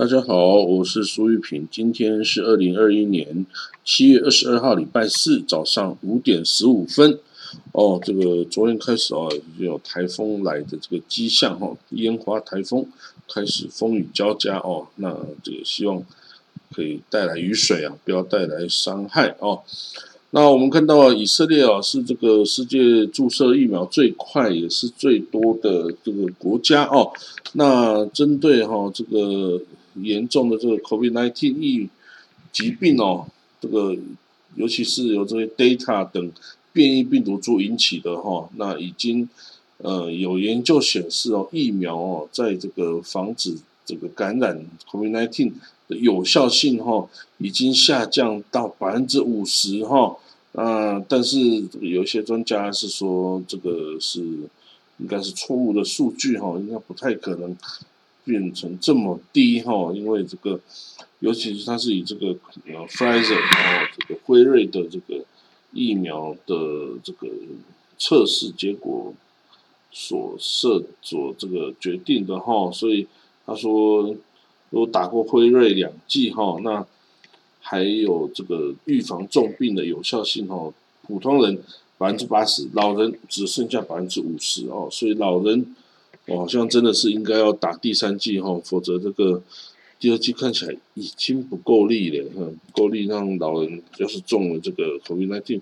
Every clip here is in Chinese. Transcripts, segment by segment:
大家好，我是苏玉平。今天是二零二一年七月二十二号，礼拜四早上五点十五分。哦，这个昨天开始啊，有台风来的这个迹象哈，烟花台风开始风雨交加哦。那这个希望可以带来雨水啊，不要带来伤害哦。那我们看到以色列啊，是这个世界注射疫苗最快也是最多的这个国家哦。那针对哈这个。严重的这个 COVID-19 疫疾病哦，这个尤其是由这些 Delta 等变异病毒株引起的哈，那已经呃有研究显示哦，疫苗哦在这个防止这个感染 COVID-19 的有效性哈，已经下降到百分之五十哈，啊，但是有些专家是说这个是应该是错误的数据哈，应该不太可能。变成这么低哈，因为这个，尤其是它是以这个呃 Pfizer 哦，这个辉瑞的这个疫苗的这个测试结果所设所这个决定的哈，所以他说如果打过辉瑞两剂哈，那还有这个预防重病的有效性哈，普通人百分之八十，老人只剩下百分之五十哦，所以老人。好像真的是应该要打第三剂哈，否则这个第二剂看起来已经不够力了，哈，不够力让老人要是中了这个 COVID-19，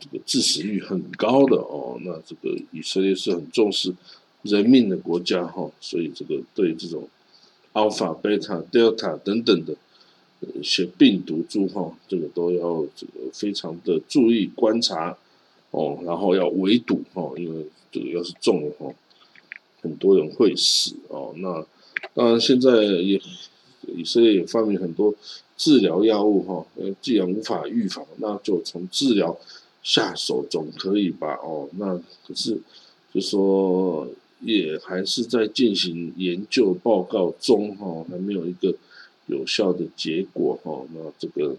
这个致死率很高的哦。那这个以色列是很重视人命的国家哈，所以这个对这种 Alpha、Beta、Delta 等等的一些病毒株哈，这个都要这个非常的注意观察哦，然后要围堵哈，因为这个要是中了哈。很多人会死哦，那当然现在也以色列也发明很多治疗药物哈，呃，既然无法预防，那就从治疗下手总可以吧？哦，那可是就说也还是在进行研究报告中哈，还没有一个有效的结果哈。那这个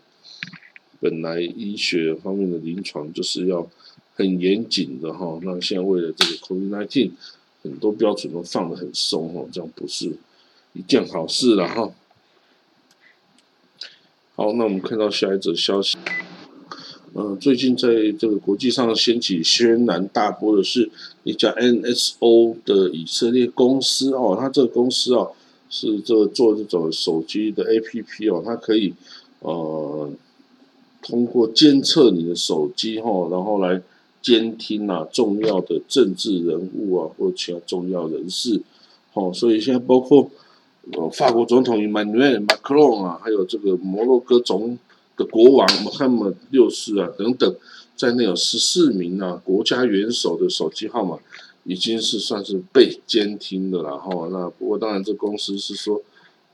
本来医学方面的临床就是要很严谨的哈，那现在为了这个 COVID-19。很多标准都放得很松哦，这样不是一件好事了哈。好，那我们看到下一则消息，呃，最近在这个国际上掀起轩然大波的是一家 NSO 的以色列公司哦，它这个公司哦是这个做这种手机的 APP 哦，它可以呃通过监测你的手机哈，然后来。监听啊，重要的政治人物啊，或其他重要人士，好，所以现在包括呃法国总统 Emmanuel Macron 啊，还有这个摩洛哥总的国王穆罕默六世啊等等，在内有十四名啊国家元首的手机号码已经是算是被监听的了哈。那不过当然这公司是说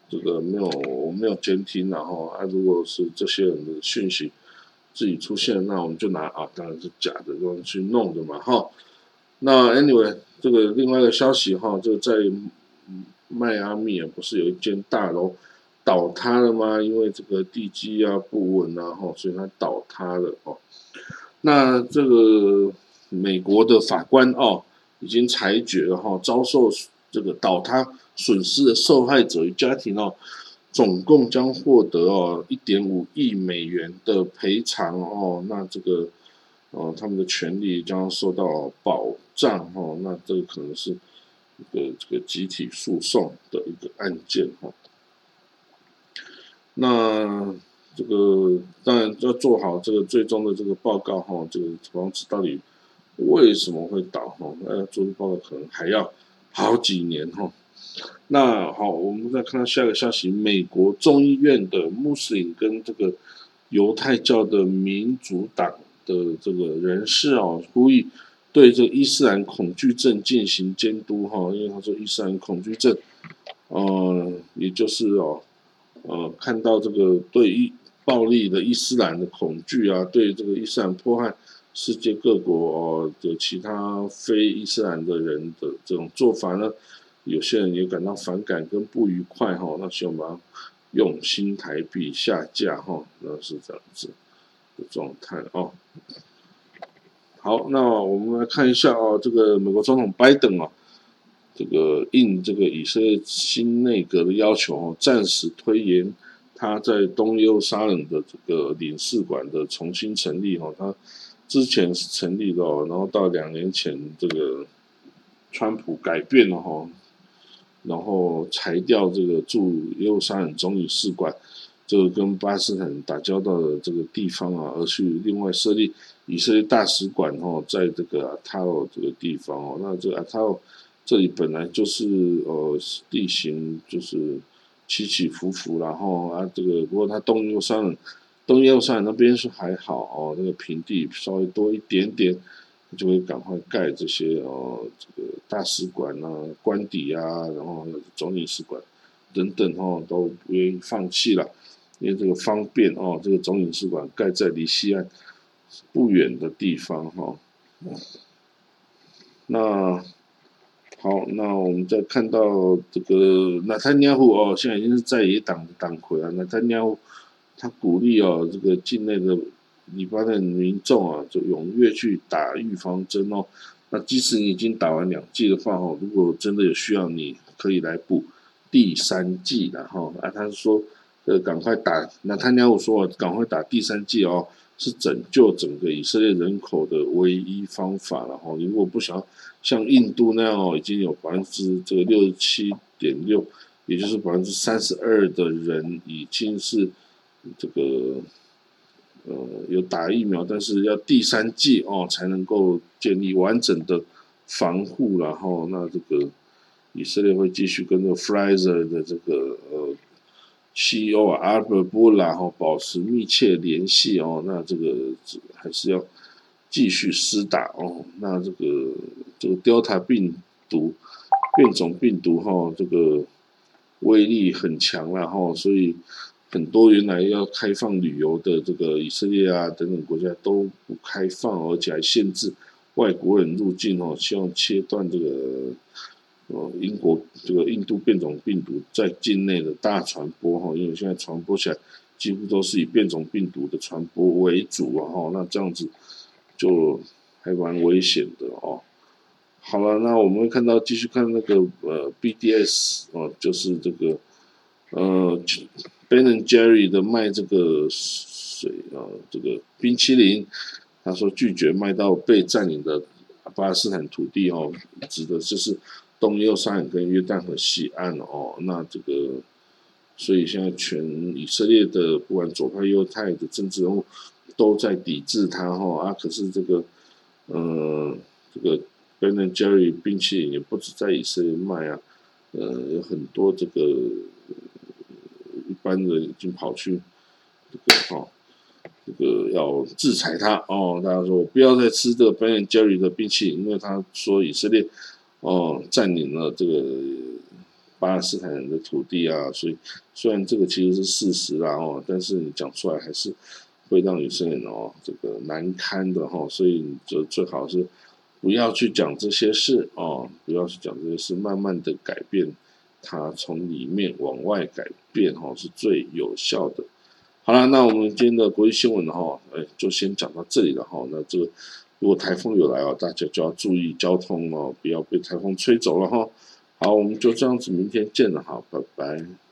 这个没有我没有监听然后啊，如果是这些人的讯息。自己出现，那我们就拿啊，当然是假的东西去弄的嘛，哈。那 anyway，这个另外一个消息哈，这个在迈阿密啊，不是有一间大楼倒塌了吗？因为这个地基啊不稳啊，哈，所以它倒塌了哦。那这个美国的法官哦，已经裁决了哈，遭受这个倒塌损失的受害者与家庭哦。总共将获得哦一点五亿美元的赔偿哦，那这个呃他们的权利将受到保障哦，那这个可能是一个这个集体诉讼的一个案件哈。那这个当然要做好这个最终的这个报告哈，这个房子到底为什么会倒哈？那要做报告可能还要好几年哈。那好，我们再看到下一个消息：美国众议院的穆斯林跟这个犹太教的民主党的这个人士啊，呼吁对这个伊斯兰恐惧症进行监督哈，因为他说伊斯兰恐惧症，呃，也就是哦，呃，看到这个对伊暴力的伊斯兰的恐惧啊，对这个伊斯兰迫害世界各国的其他非伊斯兰的人的这种做法呢？有些人也感到反感跟不愉快哈，那希望把它用新台币下架哈，那是这样子的状态哦。好，那我们来看一下哦，这个美国总统拜登啊，这个应这个以色列新内阁的要求哦，暂时推延他在东耶路撒冷的这个领事馆的重新成立哈。他之前是成立的哦，然后到两年前这个川普改变了哈，然后裁掉这个驻耶路撒冷总领事馆，这个跟巴勒斯坦打交道的这个地方啊，而去另外设立以色列大使馆哦，在这个阿塔罗这个地方哦，那这个阿塔罗。这里本来就是呃地形就是起起伏伏，然后啊这个不过它东耶路撒冷东右山那边是还好哦，那个平地稍微多一点点，就会赶快盖这些哦这个大使馆啊官邸啊，然后总领事馆等等哦都不愿意放弃了，因为这个方便哦，这个总领事馆盖在离西岸不远的地方哈，那。好，那我们再看到这个纳坦尼亚胡哦，现在已经是在野党党魁啊。纳坦尼亚胡他鼓励哦，这个境内的黎巴嫩民众啊，就踊跃去打预防针哦。那即使你已经打完两剂的话哦，如果真的有需要，你可以来补第三剂然后啊，他说呃，赶快打。纳坦尼亚胡说，赶快打第三剂哦。是拯救整个以色列人口的唯一方法了哈！你如果不想像印度那样哦，已经有百分之这个六十七点六，也就是百分之三十二的人已经是这个呃有打疫苗，但是要第三剂哦才能够建立完整的防护，然后那这个以色列会继续跟这个 Pfizer 的这个呃。CEO 啊，阿尔波拉哈保持密切联系哦，那这个还是要继续施打哦。那这个这个 Delta 病毒变种病毒哈，这个威力很强了哈，所以很多原来要开放旅游的这个以色列啊等等国家都不开放，而且还限制外国人入境哦，希望切断这个。呃，英国这个印度变种病毒在境内的大传播哈，因为现在传播起来几乎都是以变种病毒的传播为主啊哈，那这样子就还蛮危险的哦。好了，那我们看到继续看那个呃 BDS 哦，就是这个呃 Ben and Jerry 的卖这个水啊，这个冰淇淋，他说拒绝卖到被占领的巴勒斯坦土地哦，指的就是。东耶路撒冷跟约旦河西岸哦，那这个，所以现在全以色列的不管左派右派的政治人物都在抵制他哈啊，可是这个，嗯，这个 Ben and Jerry 冰淇淋也不止在以色列卖啊，呃，有很多这个一般人已经跑去这个哈，这个要制裁他哦，大家说不要再吃这个 Ben Jerry 的冰淇淋，因为他说以色列。哦，占领了这个巴勒斯坦人的土地啊，所以虽然这个其实是事实啦哦，但是你讲出来还是会让以色列人哦这个难堪的哈，所以你就最好是不要去讲这些事哦，不要去讲这些事，慢慢的改变它，从里面往外改变哈，是最有效的。好了，那我们今天的国际新闻哈，哎，就先讲到这里了哈，那这个。如果台风有来哦，大家就要注意交通哦，不要被台风吹走了哈。好，我们就这样子，明天见了哈，拜拜。